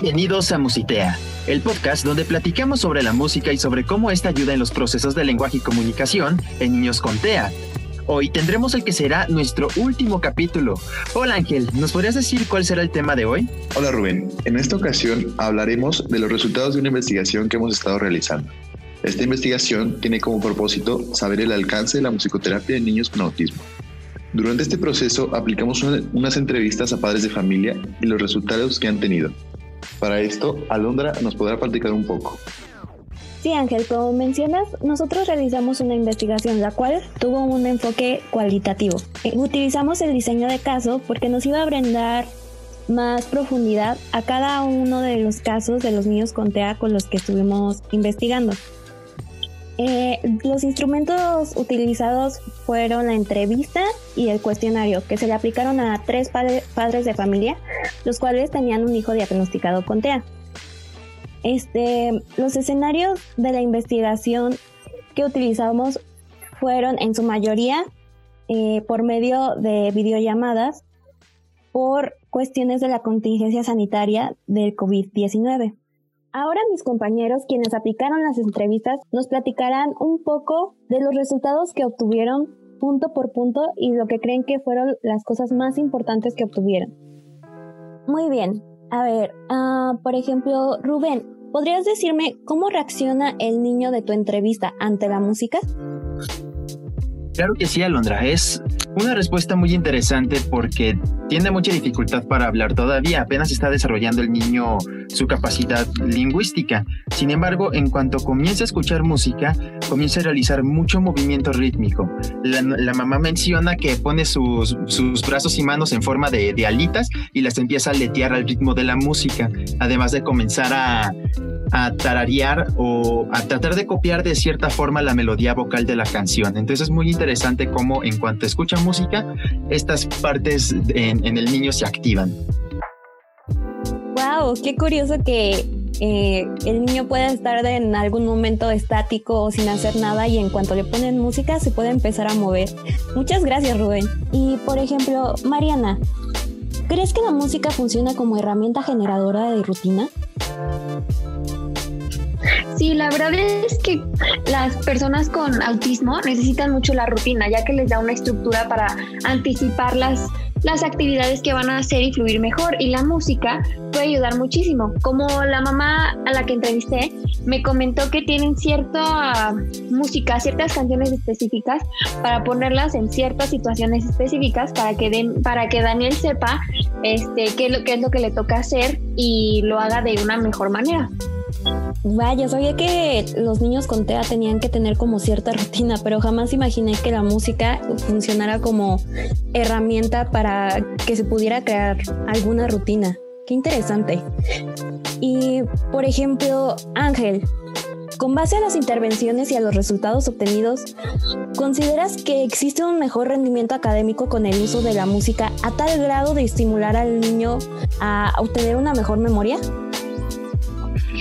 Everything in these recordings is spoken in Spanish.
Bienvenidos a Musitea, el podcast donde platicamos sobre la música y sobre cómo esta ayuda en los procesos de lenguaje y comunicación en niños con TEA. Hoy tendremos el que será nuestro último capítulo. Hola Ángel, ¿nos podrías decir cuál será el tema de hoy? Hola Rubén, en esta ocasión hablaremos de los resultados de una investigación que hemos estado realizando. Esta investigación tiene como propósito saber el alcance de la musicoterapia en niños con autismo. Durante este proceso aplicamos unas entrevistas a padres de familia y los resultados que han tenido. Para esto, Alondra nos podrá platicar un poco. Sí, Ángel, como mencionas, nosotros realizamos una investigación la cual tuvo un enfoque cualitativo. Eh, utilizamos el diseño de caso porque nos iba a brindar más profundidad a cada uno de los casos de los niños con TEA con los que estuvimos investigando. Eh, los instrumentos utilizados fueron la entrevista y el cuestionario, que se le aplicaron a tres padres de familia, los cuales tenían un hijo diagnosticado con TEA. Este, los escenarios de la investigación que utilizamos fueron en su mayoría eh, por medio de videollamadas por cuestiones de la contingencia sanitaria del COVID-19. Ahora mis compañeros, quienes aplicaron las entrevistas, nos platicarán un poco de los resultados que obtuvieron punto por punto y lo que creen que fueron las cosas más importantes que obtuvieron. Muy bien, a ver, uh, por ejemplo, Rubén, ¿podrías decirme cómo reacciona el niño de tu entrevista ante la música? Claro que sí, Alondra. Es una respuesta muy interesante porque tiene mucha dificultad para hablar todavía. Apenas está desarrollando el niño su capacidad lingüística. Sin embargo, en cuanto comienza a escuchar música, comienza a realizar mucho movimiento rítmico. La, mamá menciona que pone sus, sus, brazos y manos en forma de, de alitas y las empieza a letear al ritmo de la música, además de comenzar a, a tararear o a tratar de copiar de cierta forma la melodía vocal de la canción. Entonces es muy interesante cómo en cuanto escucha música, estas partes en, el niño se activan. Qué curioso que eh, el niño pueda estar en algún momento estático o sin hacer nada y en cuanto le ponen música se puede empezar a mover. Muchas gracias Rubén. Y por ejemplo, Mariana, ¿crees que la música funciona como herramienta generadora de rutina? Sí, la verdad es que las personas con autismo necesitan mucho la rutina, ya que les da una estructura para anticipar las, las actividades que van a hacer y fluir mejor. Y la música puede ayudar muchísimo. Como la mamá a la que entrevisté me comentó que tienen cierta música, ciertas canciones específicas para ponerlas en ciertas situaciones específicas para que, den, para que Daniel sepa este, qué, lo, qué es lo que le toca hacer y lo haga de una mejor manera. Vaya, sabía que los niños con TEA tenían que tener como cierta rutina, pero jamás imaginé que la música funcionara como herramienta para que se pudiera crear alguna rutina. Qué interesante. Y, por ejemplo, Ángel, con base a las intervenciones y a los resultados obtenidos, ¿consideras que existe un mejor rendimiento académico con el uso de la música a tal grado de estimular al niño a obtener una mejor memoria?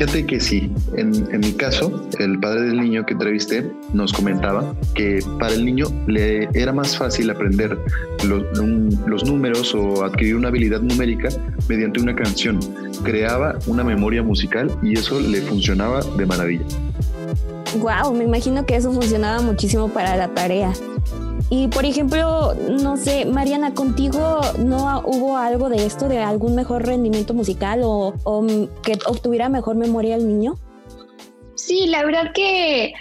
Fíjate que sí, en, mi caso, el padre del niño que entrevisté nos comentaba que para el niño le era más fácil aprender los, números o adquirir una habilidad numérica mediante una canción. Creaba una memoria musical y eso le funcionaba de maravilla. Wow, me imagino que eso funcionaba muchísimo para la tarea. Y por ejemplo, no sé, Mariana, ¿contigo no hubo algo de esto, de algún mejor rendimiento musical o, que obtuviera mejor memoria el niño? Sí, la verdad que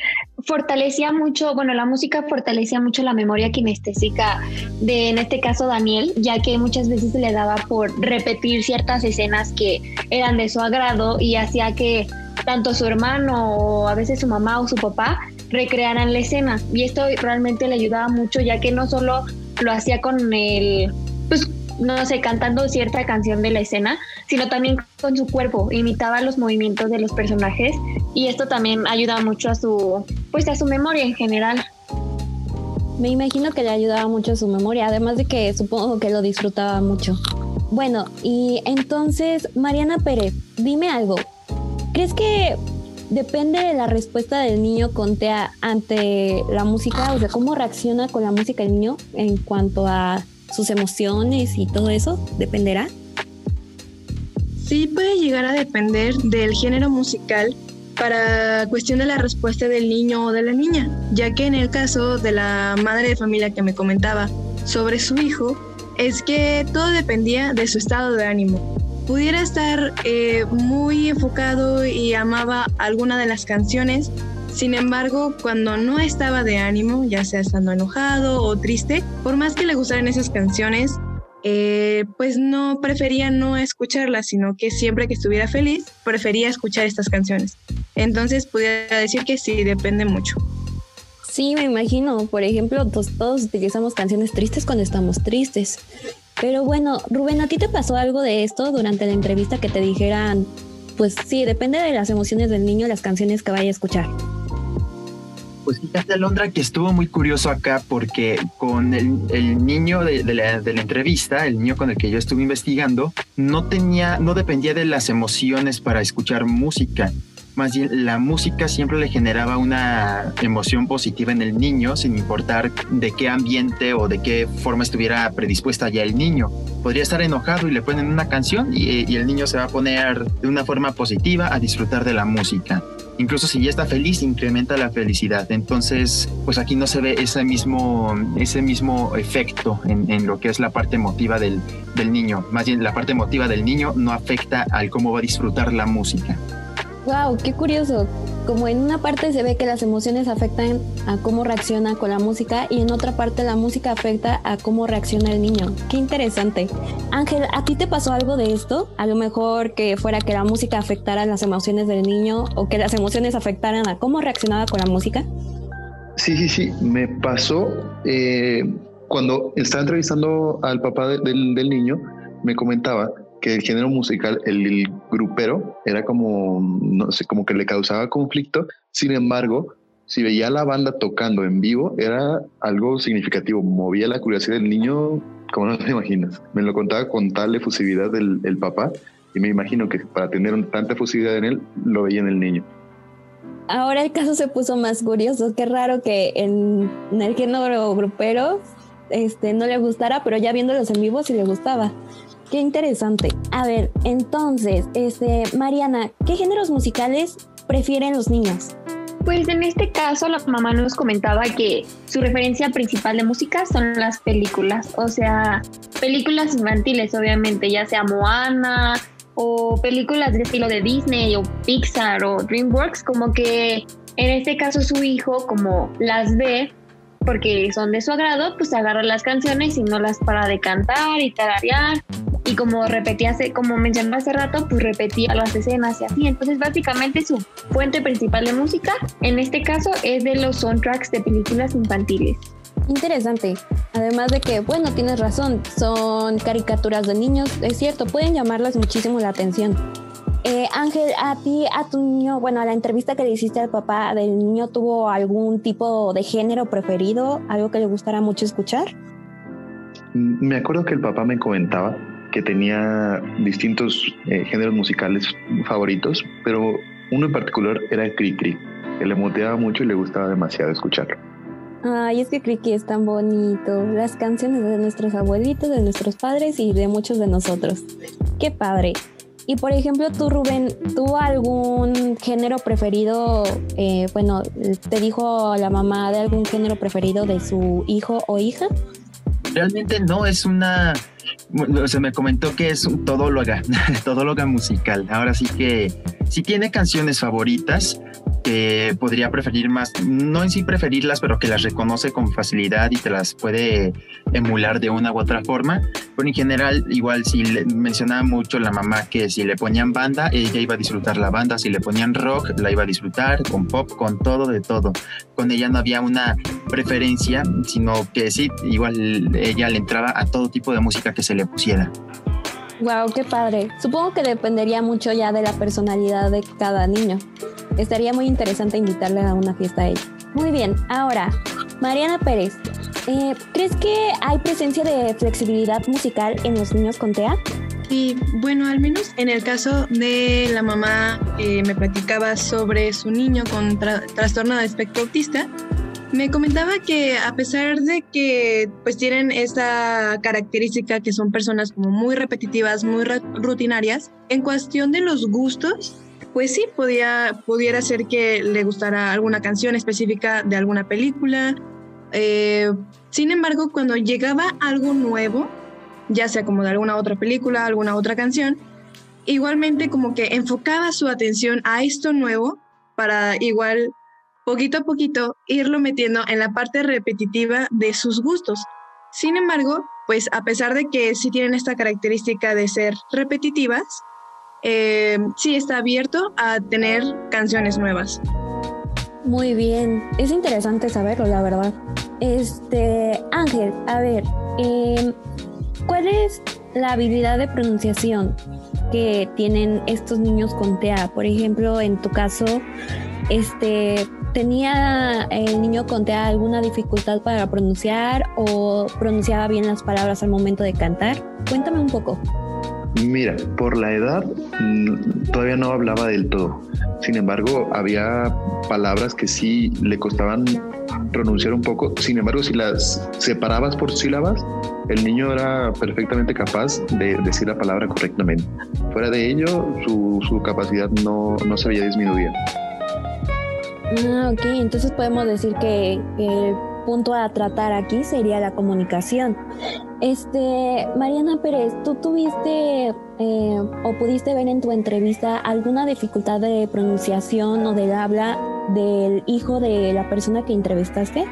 fortalecía mucho, bueno, la música fortalecía mucho la memoria kinestésica de, en este caso, Daniel, ya que muchas veces le daba por repetir ciertas escenas que eran de su agrado y hacía que tanto su hermano o a veces su mamá o su papá recrearan la escena. Y esto realmente le ayudaba mucho, ya que no solo lo hacía con el, pues, no sé, cantando cierta canción de la escena, sino también con su cuerpo, imitaba los movimientos de los personajes y esto también ayuda mucho a su, pues, a su memoria en general. Me imagino que le ayudaba mucho a su memoria, además de que supongo que lo disfrutaba mucho. Bueno, y entonces, Mariana Pérez, dime algo. ¿Crees que depende de la respuesta del niño con TEA ante la música, o sea, cómo reacciona con la música el niño en cuanto a sus emociones y todo eso, dependerá. Sí puede llegar a depender del género musical para cuestión de la respuesta del niño o de la niña, ya que en el caso de la madre de familia que me comentaba sobre su hijo, es que todo dependía de su estado de ánimo. Pudiera estar eh, muy enfocado y amaba alguna de las canciones, sin embargo, cuando no estaba de ánimo, ya sea estando enojado o triste, por más que le gustaran esas canciones, eh, pues no prefería no escucharlas, sino que siempre que estuviera feliz, prefería escuchar estas canciones. Entonces pudiera decir que sí, depende mucho. Sí, me imagino. Por ejemplo, pues, todos utilizamos canciones tristes cuando estamos tristes. Pero bueno, Rubén, ¿a ti te pasó algo de esto durante la entrevista que te dijeran, pues sí, depende de las emociones del niño las canciones que vaya a escuchar? Pues fíjate, Alondra, que estuvo muy curioso acá porque con el, niño de, la, de, la, entrevista, el niño con el que yo estuve investigando, no tenía, no dependía de las emociones para escuchar música. Más bien, la música siempre le generaba una emoción positiva en el niño, sin importar de qué ambiente o de qué forma estuviera predispuesta ya el niño. Podría estar enojado y le ponen una canción y, y el niño se va a poner de una forma positiva a disfrutar de la música incluso si ya está feliz, incrementa la felicidad. Entonces, pues aquí no se ve ese mismo, ese mismo efecto en, en lo que es la parte emotiva del, del, niño. Más bien, la parte emotiva del niño no afecta al cómo va a disfrutar la música. Wow, qué curioso. Como en una parte se ve que las emociones afectan a cómo reacciona con la música y en otra parte la música afecta a cómo reacciona el niño. Qué interesante. Ángel, ¿a ti te pasó algo de esto? A lo mejor que fuera que la música afectara las emociones del niño o que las emociones afectaran a cómo reaccionaba con la música. Sí, sí, sí. Me pasó eh, cuando estaba entrevistando al papá del, del niño, me comentaba que el género musical, el, grupero, era como, no sé, como que le causaba conflicto. Sin embargo, si veía la banda tocando en vivo, era algo significativo. Movía la curiosidad del niño, como no te imaginas. Me lo contaba con tal efusividad del el papá y me imagino que para tener tanta efusividad en él, lo veía en el niño. Ahora el caso se puso más curioso. Qué raro que en, en el género grupero este, no le gustara, pero ya viéndolos en vivo sí le gustaba. Qué interesante. A ver, entonces, este, Mariana, ¿qué géneros musicales prefieren los niños? Pues en este caso la mamá nos comentaba que su referencia principal de música son las películas, o sea, películas infantiles obviamente, ya sea Moana o películas de estilo de Disney o Pixar o DreamWorks, como que en este caso su hijo como las ve porque son de su agrado, pues agarra las canciones y no las para de cantar y tararear y como repetía, como mencioné hace rato, pues repetía las escenas y así. Entonces, básicamente su fuente principal de música, en este caso, es de los soundtracks de películas infantiles. Interesante. Además de que, bueno, tienes razón, son caricaturas de niños, es cierto, pueden llamarles muchísimo la atención. Eh, Ángel, a ti, a tu niño, bueno, a la entrevista que le hiciste al papá del niño, ¿tuvo algún tipo de género preferido? ¿Algo que le gustara mucho escuchar? Me acuerdo que el papá me comentaba que tenía distintos eh, géneros musicales favoritos, pero uno en particular era Cricri, que le motivaba mucho y le gustaba demasiado escucharlo. Ay, es que Cricri es tan bonito. Las canciones de nuestros abuelitos, de nuestros padres y de muchos de nosotros. Qué padre. Y por ejemplo, tú, Rubén, ¿tuvo algún género preferido? Eh, bueno, ¿te dijo la mamá de algún género preferido de su hijo o hija? Realmente no, es una se me comentó que es un todóloga, todóloga musical. Ahora sí que sí tiene canciones favoritas que podría preferir más, no en sí preferirlas, pero que las reconoce con facilidad y te las puede emular de una u otra forma. Pero en general, igual si le mencionaba mucho la mamá que si le ponían banda, ella iba a disfrutar la banda, si le ponían rock, la iba a disfrutar, con pop, con todo, de todo. Con ella no había una preferencia, sino que sí, igual ella le entraba a todo tipo de música que se le pusiera. Wow, qué padre. Supongo que dependería mucho ya de la personalidad de cada niño. Estaría muy interesante invitarle a una fiesta a ella. Muy bien, ahora, Mariana Pérez, eh, ¿crees que hay presencia de flexibilidad musical en los niños con TEA? Sí, bueno, al menos en el caso de la mamá que me platicaba sobre su niño con trastorno de espectro autista, Me comentaba que a pesar de que pues tienen esta característica que son personas como muy repetitivas, muy rutinarias, en cuestión de los gustos, pues sí, podía, pudiera ser que le gustara alguna canción específica de alguna película. Eh, sin embargo, cuando llegaba algo nuevo, ya sea como de alguna otra película, alguna otra canción, igualmente como que enfocaba su atención a esto nuevo para igual poquito a poquito irlo metiendo en la parte repetitiva de sus gustos. Sin embargo, pues a pesar de que sí tienen esta característica de ser repetitivas, eh, sí está abierto a tener canciones nuevas. Muy bien, es interesante saberlo, la verdad. Este, Ángel, a ver, em, ¿cuál es la habilidad de pronunciación que tienen estos niños con TEA? Por ejemplo, en tu caso, este, ¿tenía el niño con TEA alguna dificultad para pronunciar o pronunciaba bien las palabras al momento de cantar? Cuéntame un poco. Mira, por la edad mm, todavía no hablaba del todo. Sin embargo, había palabras que sí le costaban pronunciar un poco. Sin embargo, si las separabas por sílabas, el niño era perfectamente capaz de decir la palabra correctamente. Fuera de ello, su, capacidad no, no se había disminuido. Ah, ok, entonces podemos decir que, el punto a tratar aquí sería la comunicación. Este, Mariana Pérez, ¿tú tuviste eh, o pudiste ver en tu entrevista alguna dificultad de pronunciación o del habla del hijo de la persona que entrevistaste?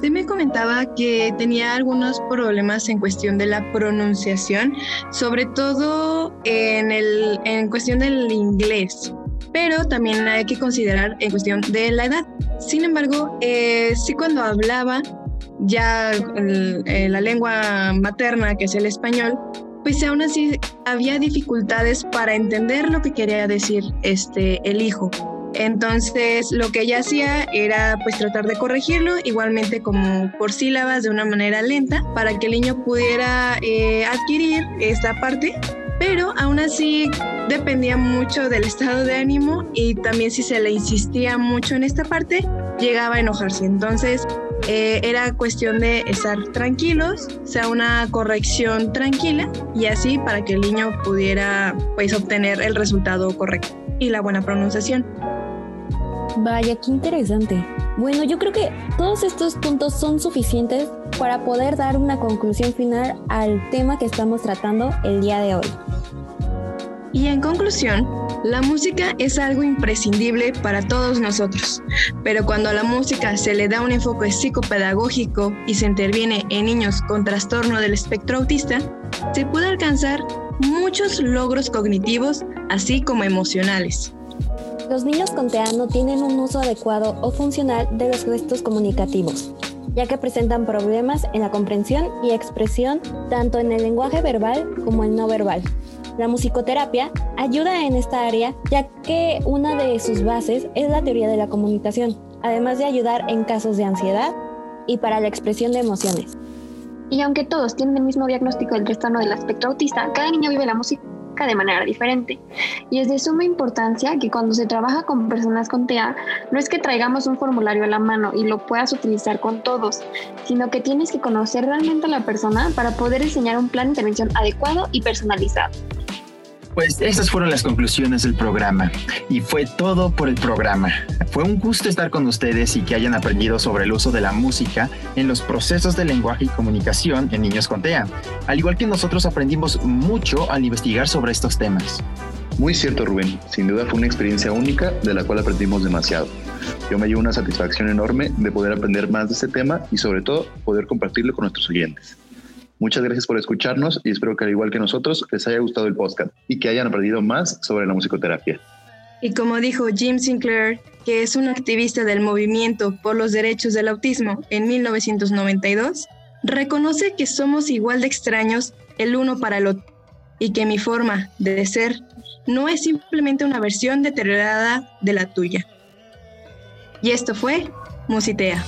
Sí me comentaba que tenía algunos problemas en cuestión de la pronunciación, sobre todo en, el, en cuestión del inglés pero también hay que considerar en cuestión de la edad. Sin embargo, eh, sí cuando hablaba ya eh, la lengua materna, que es el español, pues aún así había dificultades para entender lo que quería decir este, el hijo. Entonces lo que ella hacía era pues tratar de corregirlo, igualmente como por sílabas de una manera lenta, para que el niño pudiera eh, adquirir esta parte pero aún así dependía mucho del estado de ánimo y también si se le insistía mucho en esta parte, llegaba a enojarse. Entonces eh, era cuestión de estar tranquilos, sea una corrección tranquila y así para que el niño pudiera pues obtener el resultado correcto y la buena pronunciación. Vaya, qué interesante. Bueno, yo creo que todos estos puntos son suficientes para poder dar una conclusión final al tema que estamos tratando el día de hoy. Y en conclusión, la música es algo imprescindible para todos nosotros, pero cuando a la música se le da un enfoque psicopedagógico y se interviene en niños con trastorno del espectro autista, se puede alcanzar muchos logros cognitivos, así como emocionales. Los niños con TEA no tienen un uso adecuado o funcional de los gestos comunicativos, ya que presentan problemas en la comprensión y expresión tanto en el lenguaje verbal como el no verbal. La musicoterapia ayuda en esta área ya que una de sus bases es la teoría de la comunicación, además de ayudar en casos de ansiedad y para la expresión de emociones. Y aunque todos tienen el mismo diagnóstico del trastorno del espectro autista, cada niño vive la música de manera diferente. Y es de suma importancia que cuando se trabaja con personas con TEA, no es que traigamos un formulario a la mano y lo puedas utilizar con todos, sino que tienes que conocer realmente a la persona para poder diseñar un plan de intervención adecuado y personalizado. Pues esas fueron las conclusiones del programa y fue todo por el programa. Fue un gusto estar con ustedes y que hayan aprendido sobre el uso de la música en los procesos de lenguaje y comunicación en niños con TEA, al igual que nosotros aprendimos mucho al investigar sobre estos temas. Muy cierto, Rubén. Sin duda fue una experiencia única de la cual aprendimos demasiado. Yo me llevo una satisfacción enorme de poder aprender más de este tema y sobre todo poder compartirlo con nuestros oyentes. Muchas gracias por escucharnos y espero que al igual que nosotros les haya gustado el podcast y que hayan aprendido más sobre la musicoterapia. Y como dijo Jim Sinclair, que es un activista del movimiento por los derechos del autismo en 1992, reconoce que somos igual de extraños el uno para el otro y que mi forma de ser no es simplemente una versión deteriorada de la tuya. Y esto fue Musitea.